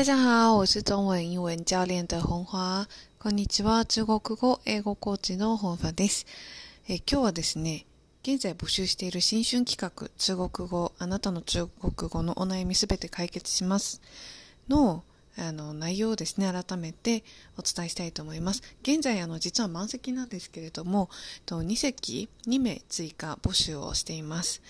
大家好，我是中文英文教練的本華。こんにちは、中国語、英語コーチの本華です。え今日はですね、現在募集している新春企画、中国語、あなたの中国語のお悩みすべて解決しますのあの内容をですね、改めてお伝えしたいと思います。現在、あの、実は満席なんですけれども、2席2名追加募集をしています。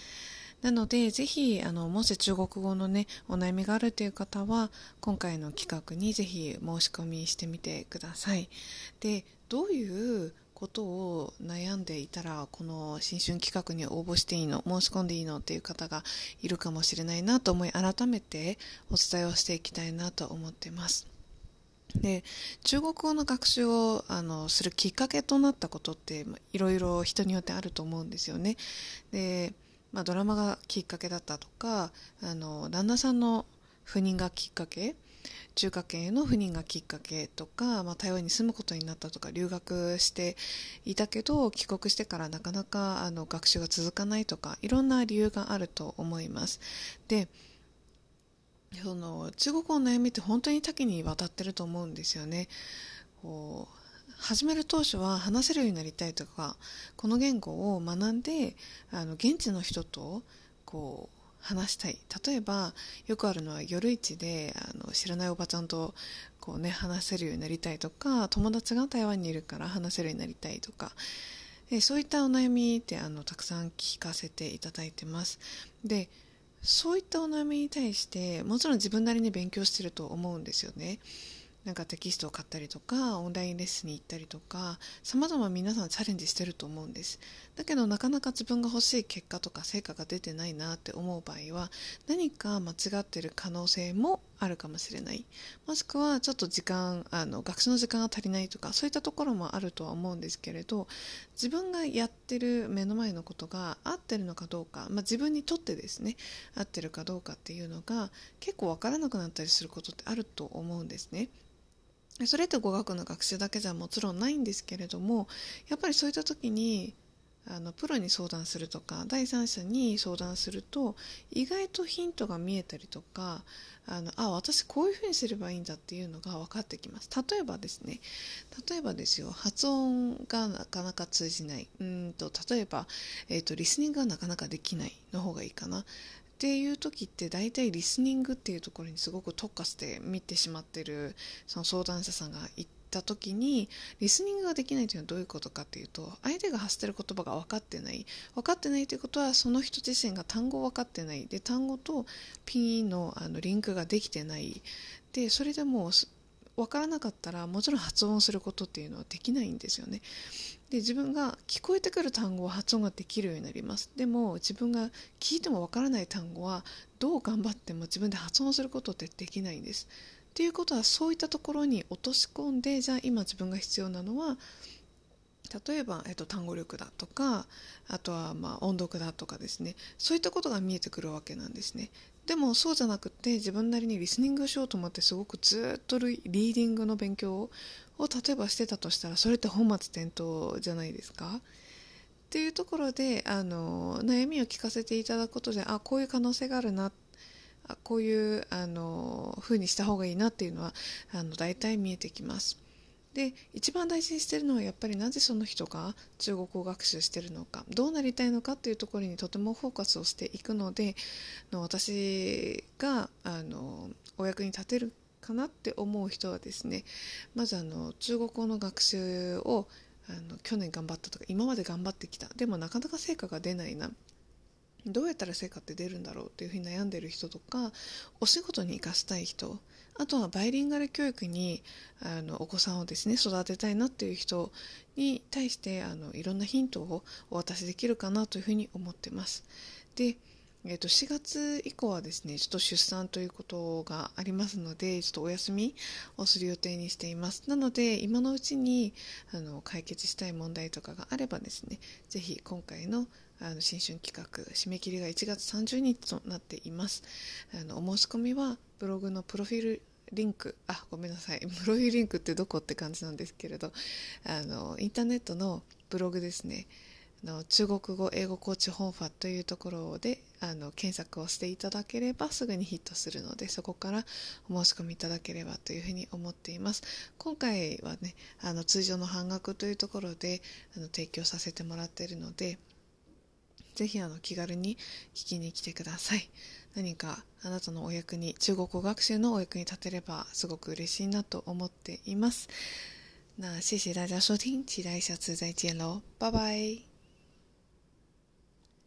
なので、ぜひ、あの、もし中国語のね、お悩みがあるという方は、今回の企画にぜひ申し込みしてみてください。で、どういうことを悩んでいたら、この新春企画に応募していいの、申し込んでいいのっていう方がいるかもしれないなと思い、改めてお伝えをしていきたいなと思っています。で中国語の学習をあのするきっかけとなったことっていろいろ人によってあると思うんですよね。でまあ、ドラマがきっかけだったとかあの旦那さんの赴任がきっかけ中華圏への赴任がきっかけとか、まあ、台湾に住むことになったとか留学していたけど帰国してからなかなかあの学習が続かないとかいろんな理由があると思います。でその中国の悩みって本当に多岐にわたってると思うんですよね。こう始める当初は話せるようになりたいとかこの言語を学んであの現地の人とこう話したい。例えばよくあるのは夜市であの知らないおばちゃんとこう、ね、話せるようになりたいとか友達が台湾にいるから話せるようになりたいとか。そういったお悩みってあのたくさん聞かせていただいてます。でそういったお悩みに対してもちろん自分なりに勉強してると思うんですよね。なんかテキストを買ったりとかオンラインレッスンに行ったりとかさまざま皆さんチャレンジしてると思うんですだけどなかなか自分が欲しい結果とか成果が出てないなって思う場合は何か間違ってる可能性もあるかもしれないもしくはちょっと時間あの学習の時間が足りないとかそういったところもあるとは思うんですけれど自分がやってる目の前のことが合ってるのかどうか、まあ、自分にとってですね合ってるかどうかっていうのが結構わからなくなったりすることってあると思うんですね。それって語学の学習だけじゃもちろんないんですけれどもやっぱりそういった時にあのプロに相談するとか第三者に相談すると意外とヒントが見えたりとかあのあ私こういうふうにすればいいんだっていうのが分かってきます。例えばですね例えばですよ発音がなかなか通じない。うんと例えば、えーとリスニングがなかなかできないの方がいいかな。っていう時って大体リスニングっていうところにすごく特化して見てしまってるその相談者さんがいた時にリスニングができないというのはどういうことかっていうと相手が発している言葉が分かってない分かってないということはその人自身が単語を分かってないで単語とピンのあのリンクができてないでそれでもう分からなかったらもちろん発音することっていうのはできないんですよね。で自分が聞こえてくる単語は発音ができるようになります。でも自分が聞いてもわからない単語はどう頑張っても自分で発音することってできないんです。っていうことはそういったところに落とし込んでじゃあ今自分が必要なのは例えば、えっと、単語力だとかあとはま音読だとかですね。そういったことが見えてくるわけなんですね。でもそうじゃなくて自分なりにリスニングしようと思ってすごくずっとリーディングの勉強を例えばしてたとしたらそれって本末転倒じゃないですか？っていうところであの悩みを聞かせていただくことであこういう可能性があるなあこういうあの風にした方がいいなっていうのはあの大体見えてきます。で一番大事にしてるのはやっぱりなぜその人が中国語学習してるのか。どうなりたいのかっていうところにとてもフォーカスをしていくのでの私があのお役に立てるかなって思う人はですねまずあの中国語の学習をあの去年頑張ったとか今まで頑張ってきた。でもなかなか成果が出ないな。どうやったら成果って出るんだろうっていうふうに悩んでる人とかお仕事に生かしたい人あとはバイリンガル教育にあのお子さんをですね育てたいなっていう人に対してあのいろんなヒントをお渡しできるかなというふうに思ってます。でえー、と4月以降はですねちょっと出産ということがありますのでちょっとお休みをする予定にしていますなので今のうちにあの解決したい問題とかがあればですねぜひ今回のあの新春企画締め切りが1月30日となっています。あのお申し込みはブログのプロフィールリンク。あごめんなさい。プロフィールリンクってどこって感じなんですけれど。あのインターネットのブログですね。の中国語英語コーチ本ファというところであの検索をしていただければすぐにヒットするのでそこからお申し込みいただければというふうに思っています。今回はねあの通常の半額というところであの提供させてもらっているのでぜひあの気軽に聞きに来てください。何かあなたのお役に中国語学習のお役に立てればすごく嬉しいなと思っています。那谢谢大家收听，期待下次再见喽，拜拜。